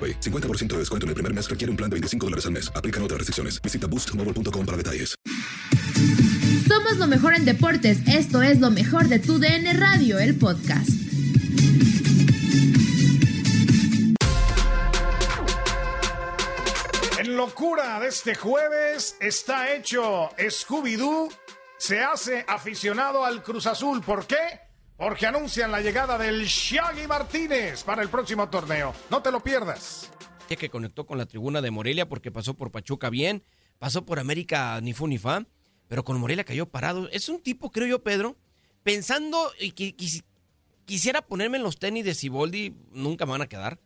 AroPay. 50% de descuento en el primer mes requiere un plan de 25 dólares al mes. Aplican otras restricciones. Visita boostmobile.com para detalles. Somos lo mejor en deportes. Esto es lo mejor de tu DN Radio, el podcast. En locura de este jueves está hecho Scooby-Doo. Se hace aficionado al Cruz Azul. ¿Por qué? Porque anuncian la llegada del Shaggy Martínez para el próximo torneo. No te lo pierdas. que conectó con la tribuna de Morelia porque pasó por Pachuca bien, pasó por América ni fu ni fa, pero con Morelia cayó parado. Es un tipo, creo yo, Pedro, pensando y que, quis- quisiera ponerme en los tenis de Siboldi, nunca me van a quedar,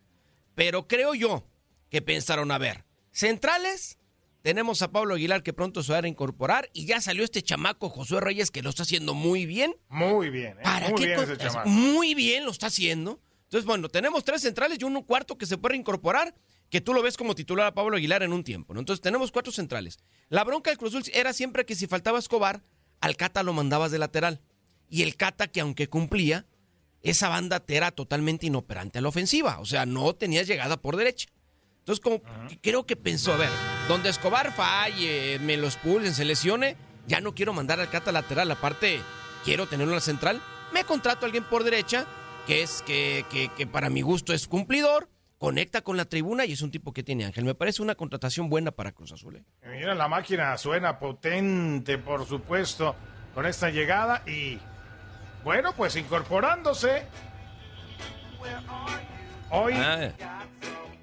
pero creo yo que pensaron, a ver, centrales, tenemos a Pablo Aguilar que pronto se va a incorporar y ya salió este chamaco Josué Reyes que lo está haciendo muy bien. Muy bien, ¿eh? ¿Para muy qué bien ese chamaco. Muy bien lo está haciendo. Entonces, bueno, tenemos tres centrales y un cuarto que se puede incorporar, que tú lo ves como titular a Pablo Aguilar en un tiempo, ¿no? Entonces, tenemos cuatro centrales. La bronca del Cruz Azul era siempre que si faltaba Escobar, al Cata lo mandabas de lateral. Y el Cata, que aunque cumplía, esa banda te era totalmente inoperante a la ofensiva. O sea, no tenías llegada por derecha. Entonces, como que creo que pensó, a ver, donde Escobar falle, me los pulsen, se lesione, ya no quiero mandar al Cata lateral, aparte quiero tenerlo en la central, me contrato a alguien por derecha, que es que, que, que para mi gusto es cumplidor, conecta con la tribuna y es un tipo que tiene Ángel. Me parece una contratación buena para Cruz Azul. ¿eh? Mira, la máquina suena potente, por supuesto, con esta llegada y, bueno, pues incorporándose. Hoy, Ah,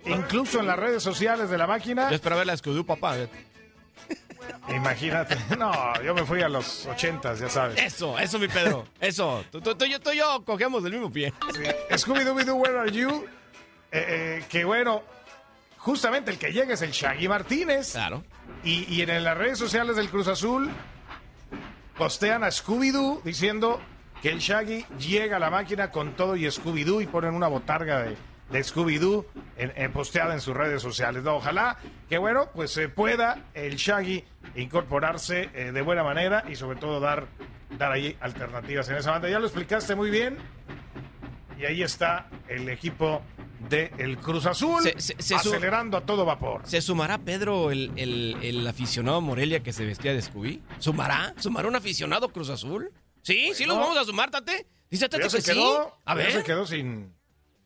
incluso en las redes sociales de la máquina, yo esperaba ver la Escudú, papá. imagínate. No, yo me fui a los ochentas, ya sabes. Eso, eso, mi Pedro. Eso. Tú, tú- yo- tú yo cogemos del mismo pie. Scooby-Doo, Where Are You? Eh, eh, que bueno, justamente el que llega es el Shaggy Martínez. Claro. Y, y en las redes sociales del Cruz Azul postean a Scooby-Doo diciendo que el Shaggy llega a la máquina con todo y Scooby-Doo y ponen una botarga de, de Scooby-Doo en- en- posteada en sus redes sociales. No, ojalá que bueno, pues se pueda el Shaggy incorporarse eh, de buena manera y sobre todo dar, dar ahí alternativas en esa banda. Ya lo explicaste muy bien. Y ahí está el equipo del Cruz Azul Se- se- acelerando a todo vapor. ¿Se sumará Pedro el, el- el aficionado Morelia que se vestía de Scooby? ¿Sumará? ¿Sumará un aficionado Cruz Azul? Sí, sí los vamos a sumar, Tate. Dice Tate que se sí. quedó, A ver. se quedó sin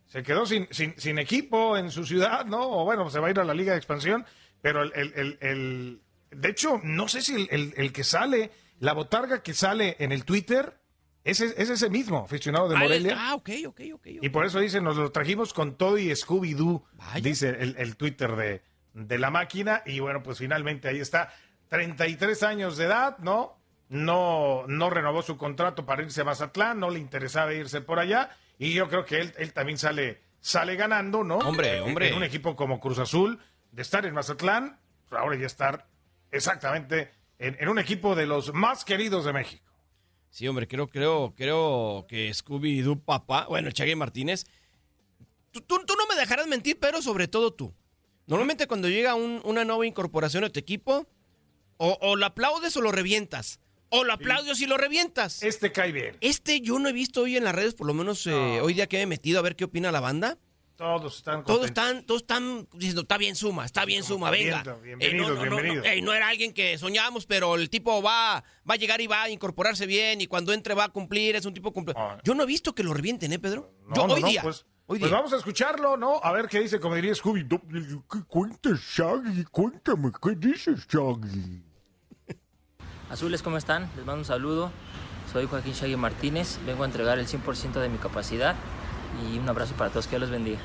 se quedó sin, sin, sin equipo en su ciudad, ¿no? O bueno, se va a ir a la Liga de Expansión, pero el, el- el- de hecho, no sé si el, el- que sale, la botarga que sale en el Twitter, es, es ese mismo aficionado de Ah, Morelia. Ah, ok, ok, ok. Y por eso dice, nos lo trajimos con todo y Scooby-Doo, dice el, el Twitter de, de la máquina. Y bueno, pues finalmente ahí está. 33 años de edad, ¿no? No, no renovó su contrato para irse a Mazatlán, no le interesaba irse por allá. Y yo creo que él, él también sale, sale ganando, ¿no? Hombre, hombre. En un equipo como Cruz Azul, de estar en Mazatlán ahora ya estar exactamente en, en un equipo de los más queridos de México. Sí, hombre, creo, creo, creo que Scooby-Doo papá, bueno, Chagui Martínez, tú, tú, tú no me dejarás mentir, pero sobre todo tú. Normalmente cuando llega un- una nueva incorporación a tu equipo, o, o lo aplaudes o lo revientas. O lo aplaudes y lo revientas. Este cae bien. Este yo no he visto hoy en las redes, por lo menos eh, hoy día que me he metido a ver qué opina la banda. Todos están Todos contentos. están, todos están diciendo, está bien suma, está bien suma, venga. Bien, Eh, bienvenidos, no, no, bienvenidos. era alguien que soñábamos, pero el tipo va, va a llegar y va a incorporarse bien y cuando entre va a cumplir, es un tipo cumple. Yo no he visto que lo revienten, ¿eh, Pedro? No, Yo hoy día. Pues, hoy pues día. vamos a escucharlo, ¿no? A ver qué dice, como diría Scooby. ¿Qué cuentas, Shaggy? Cuéntame, ¿qué dices, Shaggy? Azules, ¿cómo están? Les mando un saludo. Soy Joaquín Shaggy Martínez. Vengo a entregar el 100% de mi capacidad y un abrazo para todos. Que Dios los bendiga.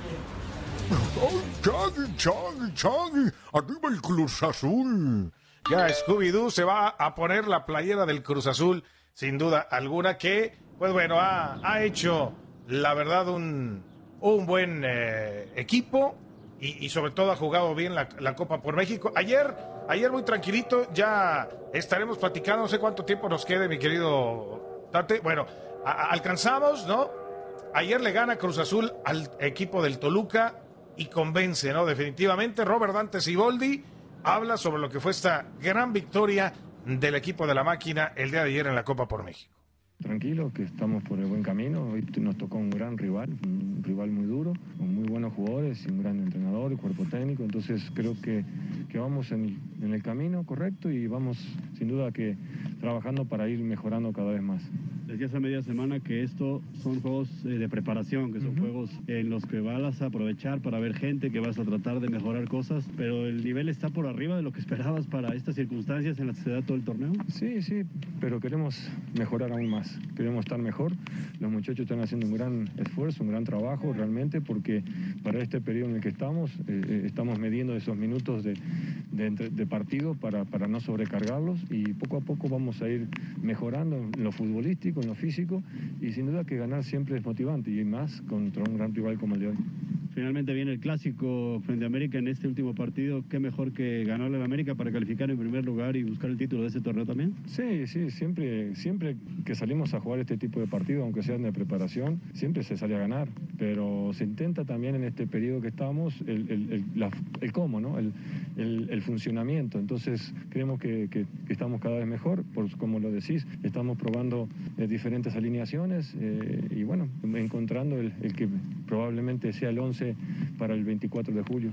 ¡Ay, Shaggy, Shaggy, Shaggy! ¡Arriba el Cruz Azul! Ya Scooby-Doo se va a poner la playera del Cruz Azul, sin duda alguna, que, pues bueno, ha, ha hecho, la verdad, un, un buen eh, equipo y, sobre todo ha jugado bien la, Copa por México. Ayer, ayer muy tranquilito, ya estaremos platicando, no sé cuánto tiempo nos quede, mi querido Tate. Bueno, alcanzamos, ¿no? Ayer le gana Cruz Azul al equipo del Toluca y convence, ¿no? Definitivamente, Robert Dante Siboldi habla sobre lo que fue esta gran victoria del equipo de la máquina el día de ayer en la Copa por México. Tranquilo, que estamos por el buen camino. Hoy nos tocó un gran rival, un rival muy duro, con muy buenos jugadores, y un gran entrenador y cuerpo técnico. Entonces creo que, que vamos en, en el camino correcto y vamos sin duda que trabajando para ir mejorando cada vez más. Decías a media semana que esto son juegos eh, de preparación, que son juegos en los que vas a aprovechar para ver gente, que vas a tratar de mejorar cosas, pero el nivel está por arriba de lo que esperabas para estas circunstancias en las que se da todo el torneo. Sí, sí, pero queremos mejorar aún más, queremos estar mejor. Los muchachos están haciendo un gran esfuerzo, un gran trabajo realmente, porque para este periodo en el que estamos, eh, eh, estamos midiendo esos minutos de, de partido para, para no sobrecargarlos y poco a poco vamos a ir mejorando en lo futbolístico, en lo físico y sin duda que ganar siempre es motivante y más contra un gran rival como el de hoy. Finalmente viene el clásico frente a América en este último partido. Qué mejor que ganarle a América para calificar en primer lugar y buscar el título de ese torneo también. Sí, sí, siempre, siempre que salimos a jugar este tipo de partidos, aunque sean de preparación, siempre se sale a ganar, pero se intenta también en este periodo que estamos el, el- el- la- el cómo, ¿no? El funcionamiento. Entonces creemos que, que- que estamos cada vez mejor, por, como lo decís, estamos probando eh, diferentes alineaciones eh, y bueno, encontrando el, el que probablemente sea el 11 para el 24 de julio.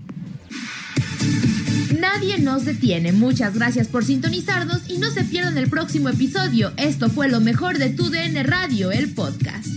Nadie nos detiene. Muchas gracias por sintonizarnos y no se pierdan el próximo episodio. Esto fue lo mejor de tu DN Radio, el podcast.